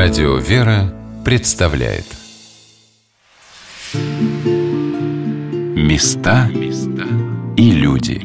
Радио «Вера» представляет Места и люди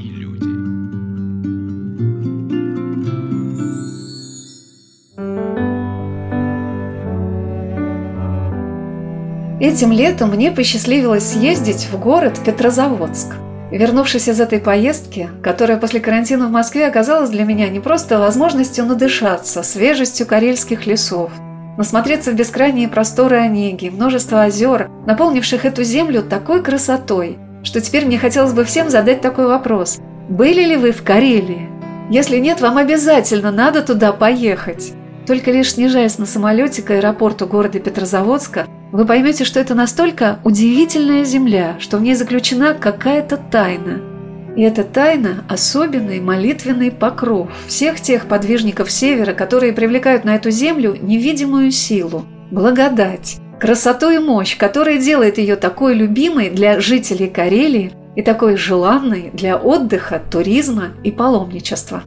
Этим летом мне посчастливилось съездить в город Петрозаводск. Вернувшись из этой поездки, которая после карантина в Москве оказалась для меня не просто возможностью надышаться свежестью карельских лесов, насмотреться в бескрайние просторы Онеги, множество озер, наполнивших эту землю такой красотой, что теперь мне хотелось бы всем задать такой вопрос. Были ли вы в Карелии? Если нет, вам обязательно надо туда поехать. Только лишь снижаясь на самолете к аэропорту города Петрозаводска, вы поймете, что это настолько удивительная земля, что в ней заключена какая-то тайна. И эта тайна – особенный молитвенный покров всех тех подвижников Севера, которые привлекают на эту землю невидимую силу, благодать, красоту и мощь, которая делает ее такой любимой для жителей Карелии и такой желанной для отдыха, туризма и паломничества.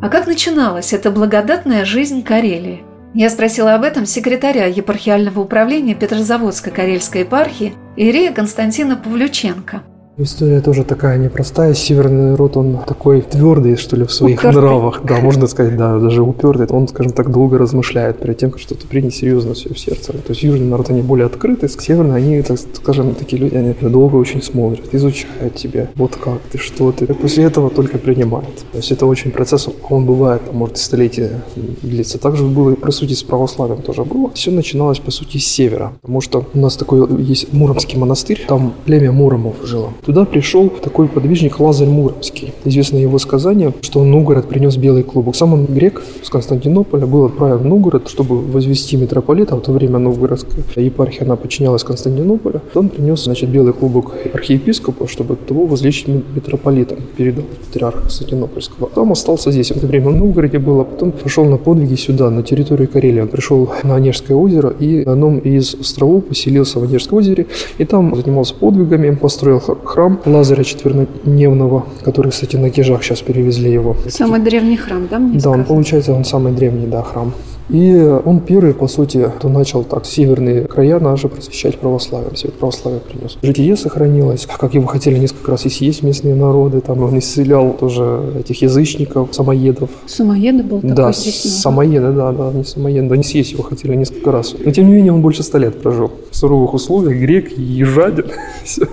А как начиналась эта благодатная жизнь Карелии? Я спросила об этом секретаря епархиального управления Петрозаводской Карельской епархии Ирея Константина Павлюченко – История тоже такая непростая. Северный народ, он такой твердый, что ли, в своих упертый. нравах. Да, можно сказать, да, даже упертый. Он, скажем так, долго размышляет перед тем, как что-то принять серьезно все в сердце. То есть южный народ, они более открыты, северные, они, так скажем, такие люди, они долго очень смотрят, изучают тебя. Вот как ты, что ты. И после этого только принимают. То есть это очень процесс, он бывает, может, столетия длится. Также было, по сути, с православием тоже было. Все начиналось, по сути, с севера. Потому что у нас такой есть Муромский монастырь, там племя Муромов жило. Туда пришел такой подвижник Лазарь Муромский. Известно его сказание, что он Новгород принес белый клубок. Сам он грек с Константинополя, был отправлен в Новгород, чтобы возвести митрополита. В то время Новгородская епархия, она подчинялась Константинополю. Он принес, значит, белый клубок архиепископу, чтобы того возлечь митрополитом, передал патриарха Константинопольского. Там остался здесь. В это время в Новгороде был, а потом пошел на подвиги сюда, на территорию Карелии. Он пришел на Онежское озеро и на одном из островов поселился в Онежском озере. И там занимался подвигами, построил храм храм Лазаря Четвернодневного, который, кстати, на Кижах сейчас перевезли его. Самый древний храм, да? Мне да, сказано? он получается, он самый древний, да, храм. И он первый, по сути, кто начал так северные края наши просвещать православием, свет православия принес. Житие сохранилось, как его хотели несколько раз и съесть местные народы, там он исцелял тоже этих язычников, самоедов. Самоеды был такой Да, самоеды, да, да, не самоеды, да, не съесть его хотели несколько раз. Но тем не менее он больше ста лет прожил. В суровых условиях, грек, ежадин.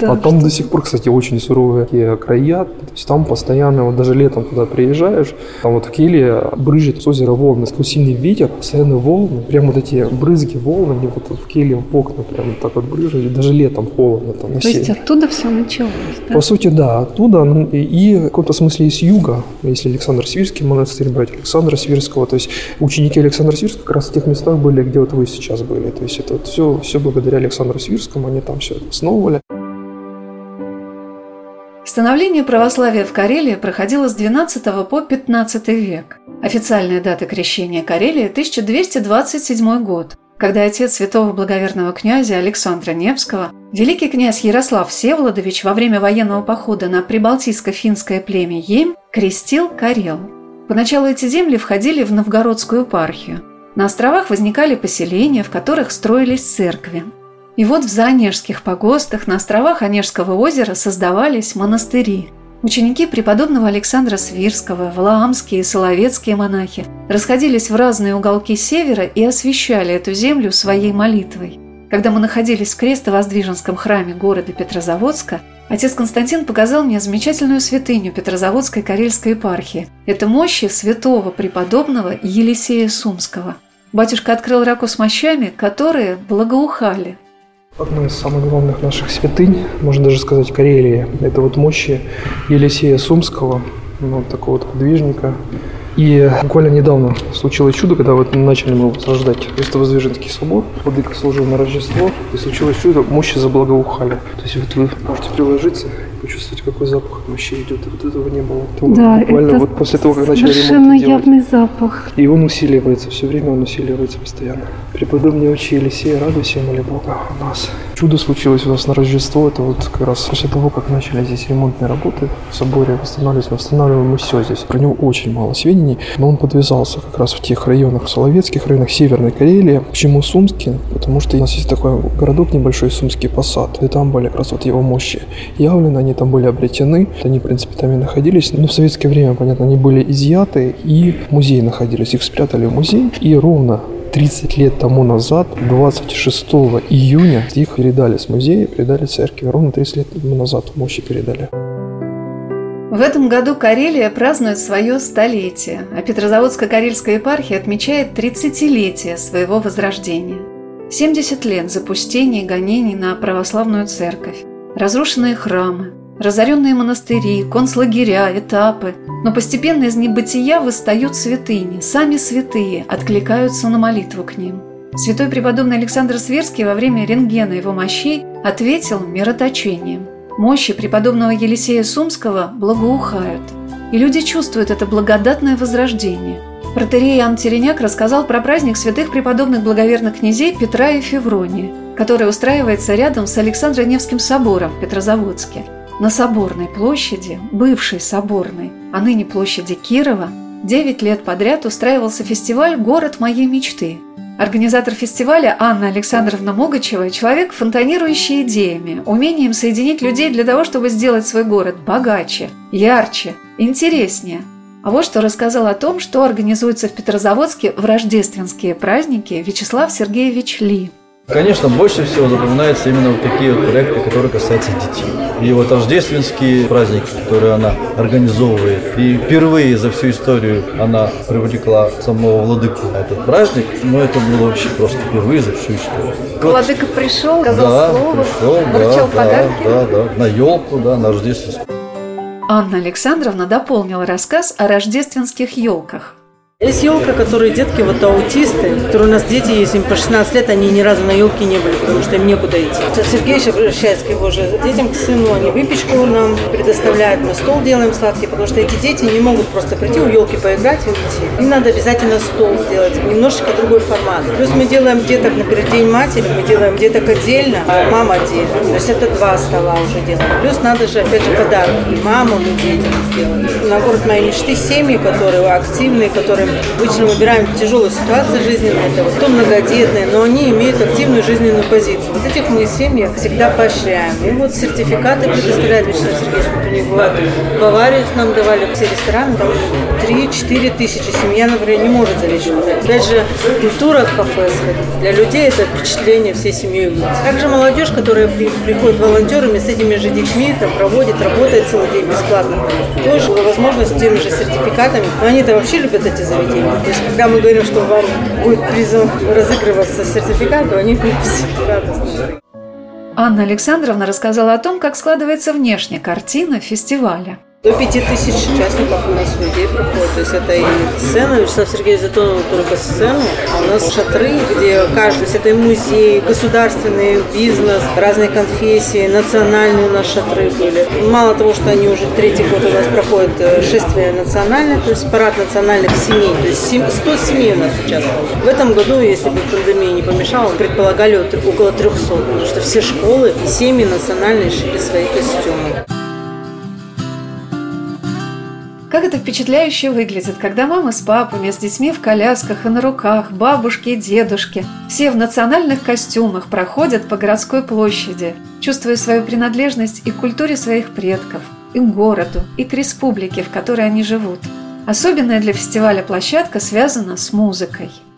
Да, а там до сих пор, кстати, очень суровые края, то есть там постоянно, вот даже летом туда приезжаешь, там вот в Киле брызжет с озера волны, такой сильный ветер, постоянно волны, прям вот эти брызги волн, они вот в Киле в окна прям так вот брызжут, даже летом холодно там То есть оттуда все началось, да? По сути, да, оттуда, ну, и, и в каком-то смысле из юга, если Александр Свирский монастырь брать, Александра Свирского, то есть ученики Александра Свирского как раз в тех местах были, где вот вы сейчас были, то есть это вот все, все благодаря Александру Свирскому, они там все основывали. Становление православия в Карелии проходило с XII по XV век. Официальная дата крещения Карелии – 1227 год, когда отец святого благоверного князя Александра Невского, великий князь Ярослав Всеволодович во время военного похода на прибалтийско-финское племя Ейм крестил Карел. Поначалу эти земли входили в Новгородскую епархию. На островах возникали поселения, в которых строились церкви. И вот в Заонежских погостах на островах Онежского озера создавались монастыри. Ученики преподобного Александра Свирского, валаамские и соловецкие монахи расходились в разные уголки севера и освещали эту землю своей молитвой. Когда мы находились в крестовоздвиженском храме города Петрозаводска, отец Константин показал мне замечательную святыню Петрозаводской Карельской епархии. Это мощи святого преподобного Елисея Сумского. Батюшка открыл раку с мощами, которые благоухали, Одна из самых главных наших святынь, можно даже сказать, Карелии, это вот мощи Елисея Сумского, ну, такого вот подвижника. И буквально недавно случилось чудо, когда вот начали мы возрождать Христовоздвиженский собор, Владыка служил на Рождество, и случилось чудо, мощи заблагоухали. То есть вот вы можете приложиться почувствовать, какой запах вообще идет. Вот этого не было. да, буквально это вот после того, как начали совершенно явный запах. И он усиливается, все время он усиливается постоянно. Преподобные учи Елисея, радуйся, моли Бога у нас. Чудо случилось у нас на Рождество. Это вот как раз после того, как начали здесь ремонтные работы в соборе восстанавливать, восстанавливаем мы все здесь. Про него очень мало сведений, но он подвязался как раз в тех районах, в Соловецких районах Северной Карелии. Почему Сумский? Потому что у нас есть такой городок небольшой, Сумский Посад, и там были как раз вот его мощи явлены, они там были обретены, они, в принципе, там и находились. Но в советское время, понятно, они были изъяты, и в музее находились, их спрятали в музей, и ровно 30 лет тому назад, 26 июня, их передали с музея, передали церкви. Ровно 30 лет тому назад мощи передали. В этом году Карелия празднует свое столетие, а Петрозаводско-Карельская епархия отмечает 30-летие своего возрождения. 70 лет запустений и гонений на православную церковь, разрушенные храмы, разоренные монастыри, концлагеря, этапы. Но постепенно из небытия восстают святыни, сами святые откликаются на молитву к ним. Святой преподобный Александр Сверский во время рентгена его мощей ответил мироточением. Мощи преподобного Елисея Сумского благоухают, и люди чувствуют это благодатное возрождение. Протерей Иоанн Тереняк рассказал про праздник святых преподобных благоверных князей Петра и Феврония, который устраивается рядом с Александро-Невским собором в Петрозаводске – на Соборной площади, бывшей Соборной, а ныне площади Кирова, 9 лет подряд устраивался фестиваль «Город моей мечты». Организатор фестиваля Анна Александровна Могачева – человек, фонтанирующий идеями, умением соединить людей для того, чтобы сделать свой город богаче, ярче, интереснее. А вот что рассказал о том, что организуется в Петрозаводске в рождественские праздники Вячеслав Сергеевич Ли – Конечно, больше всего запоминаются именно вот такие вот проекты, которые касаются детей. И вот рождественские праздники, которые она организовывает. И впервые за всю историю она привлекла самого владыку на этот праздник. Но это было вообще просто впервые за всю историю. Владыка вот. пришел, сказал да, слово, пришел, вручил да, подарки. Да, да, да, на елку, да, на рождественскую. Анна Александровна дополнила рассказ о рождественских елках. Есть елка, которые детки, вот аутисты, которые у нас дети есть, им по 16 лет, они ни разу на елке не были, потому что им некуда идти. Сергеевич обращается к его же детям, к сыну, они выпечку нам предоставляют, мы стол делаем сладкий, потому что эти дети не могут просто прийти у елки поиграть и уйти. Им надо обязательно стол сделать, немножечко другой формат. Плюс мы делаем деток, например, День матери, мы делаем деток отдельно, а мама отдельно. То есть это два стола уже делаем. Плюс надо же, опять же, подарки и маму, и детям сделать. На город моей мечты семьи, которые активные, которые Обычно выбираем жизненную, это вот то многодетные, но они имеют активную жизненную позицию. Вот этих мы семьи всегда поощряем. И вот сертификаты предоставляют Вячеслав Сергеевич, них бывает. Баварию нам давали все рестораны, там 3-4 тысячи. Семья, например, не может за вещи Опять же, культура в кафе. Для людей это впечатление всей семьей. Также молодежь, которая приходит волонтерами с этими же детьми, там проводит, работает целый день бесплатно. Тоже возможность с теми же сертификатами. Но они-то вообще любят эти заведения. То есть, когда мы говорим, что вам будет призом разыгрываться сертификат, то они все радостны. Анна Александровна рассказала о том, как складывается внешняя картина фестиваля – до пяти тысяч участников у нас людей проходит. То есть это и сцена, Вячеслав Сергеевич затронул только сцену. А у нас шатры, где каждый, то есть это и музей, государственный бизнес, разные конфессии, национальные у нас шатры были. Мало того, что они уже третий год у нас проходят э, шествие национальное, то есть парад национальных семей. То есть 100 семей у нас участвовало. В этом году, если бы пандемия не помешала, предполагали около 300, потому что все школы и семьи национальные шили свои костюмы. Как это впечатляюще выглядит, когда мама с папами, с детьми в колясках и на руках, бабушки и дедушки, все в национальных костюмах проходят по городской площади, чувствуя свою принадлежность и к культуре своих предков, и к городу, и к республике, в которой они живут. Особенная для фестиваля площадка связана с музыкой –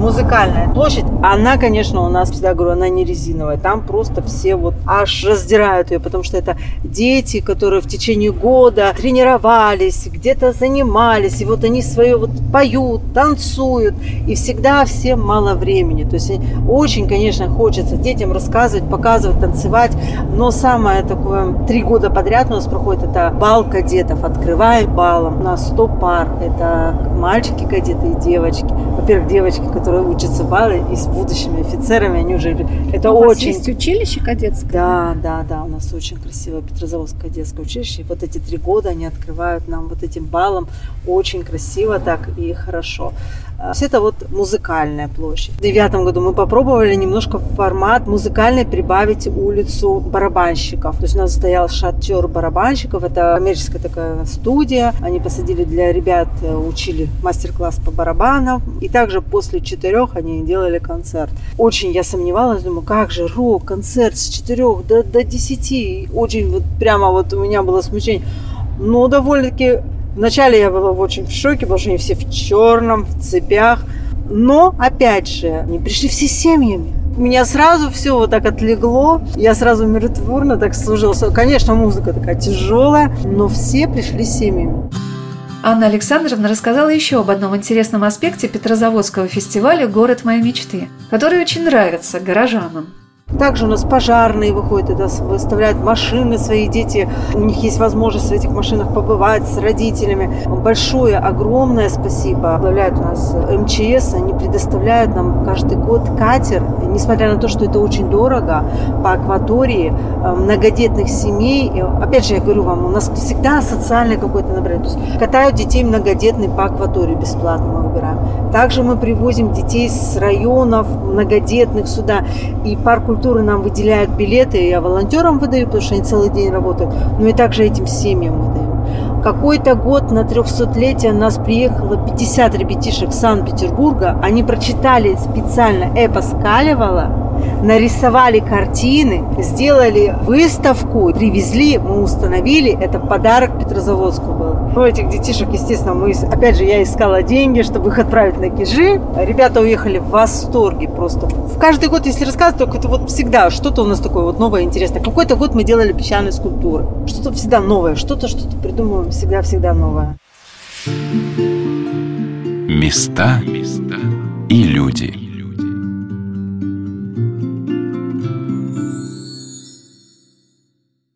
музыкальная площадь, она, конечно, у нас, всегда говорю, она не резиновая. Там просто все вот аж раздирают ее, потому что это дети, которые в течение года тренировались, где-то занимались, и вот они свое вот поют, танцуют, и всегда всем мало времени. То есть очень, конечно, хочется детям рассказывать, показывать, танцевать, но самое такое, три года подряд у нас проходит это бал кадетов, открываем балом, у нас 100 пар, это мальчики кадеты и девочки. Во-первых, девочки, которые которые учатся в Бали и с будущими офицерами, они уже... Это У очень... есть училище кадетское? Да, да, да, у нас очень красивое Петрозаводское детское училище. И вот эти три года они открывают нам вот этим балом очень красиво так и хорошо. А, Это вот музыкальная площадь. В девятом году мы попробовали немножко формат музыкальный прибавить улицу барабанщиков. То есть у нас стоял шатер барабанщиков. Это коммерческая такая студия. Они посадили для ребят, э, учили мастер-класс по барабанам. И также после четырех они делали концерт. Очень я сомневалась, думаю, как же рок, концерт с четырех до, до десяти. Очень вот прямо вот у меня было смущение. Но довольно-таки Вначале я была очень в шоке, потому что они все в черном, в цепях. Но, опять же, они пришли все семьями. У меня сразу все вот так отлегло. Я сразу миротворно так служила. Конечно, музыка такая тяжелая, но все пришли семьями. Анна Александровна рассказала еще об одном интересном аспекте Петрозаводского фестиваля «Город моей мечты», который очень нравится горожанам. Также у нас пожарные выходят, это выставляют машины, свои дети, у них есть возможность в этих машинах побывать с родителями. Большое, огромное спасибо. Возглавляют у нас МЧС, они предоставляют нам каждый год катер, несмотря на то, что это очень дорого, по акватории многодетных семей. И, опять же, я говорю вам, у нас всегда социальное какое-то набрание. То есть катают детей многодетных по акватории бесплатно мы выбираем. Также мы привозим детей с районов многодетных сюда. И парк культуры нам выделяют билеты, я волонтерам выдаю, потому что они целый день работают, но и также этим семьям выдаю. Какой-то год на 300-летие нас приехало 50 ребятишек Санкт-Петербурга. Они прочитали специально эпос Калевала, нарисовали картины, сделали выставку, привезли, мы установили. Это подарок Петрозаводску был. Ну, этих детишек, естественно, мы, опять же, я искала деньги, чтобы их отправить на Кижи. Ребята уехали в восторге просто. В каждый год, если рассказывать, только это вот всегда что-то у нас такое вот новое, интересное. Какой-то год мы делали песчаные скульптуры. Что-то всегда новое, что-то, что-то придумываем всегда-всегда новое. Места и люди.